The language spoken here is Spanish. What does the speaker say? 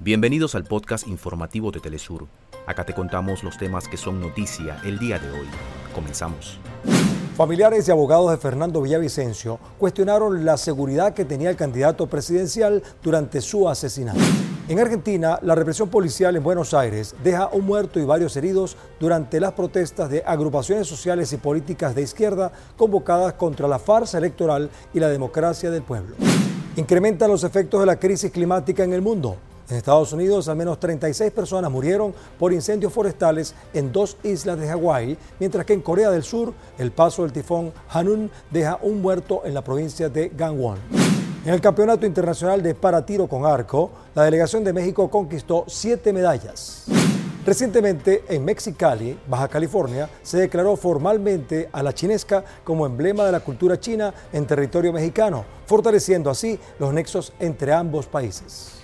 Bienvenidos al podcast informativo de Telesur. Acá te contamos los temas que son noticia el día de hoy. Comenzamos. Familiares y abogados de Fernando Villavicencio cuestionaron la seguridad que tenía el candidato presidencial durante su asesinato. En Argentina, la represión policial en Buenos Aires deja un muerto y varios heridos durante las protestas de agrupaciones sociales y políticas de izquierda convocadas contra la farsa electoral y la democracia del pueblo. Incrementan los efectos de la crisis climática en el mundo. En Estados Unidos, al menos 36 personas murieron por incendios forestales en dos islas de Hawái, mientras que en Corea del Sur, el paso del tifón Hanun deja un muerto en la provincia de Gangwon. En el Campeonato Internacional de Paratiro con Arco, la delegación de México conquistó siete medallas. Recientemente, en Mexicali, Baja California, se declaró formalmente a la chinesca como emblema de la cultura china en territorio mexicano, fortaleciendo así los nexos entre ambos países.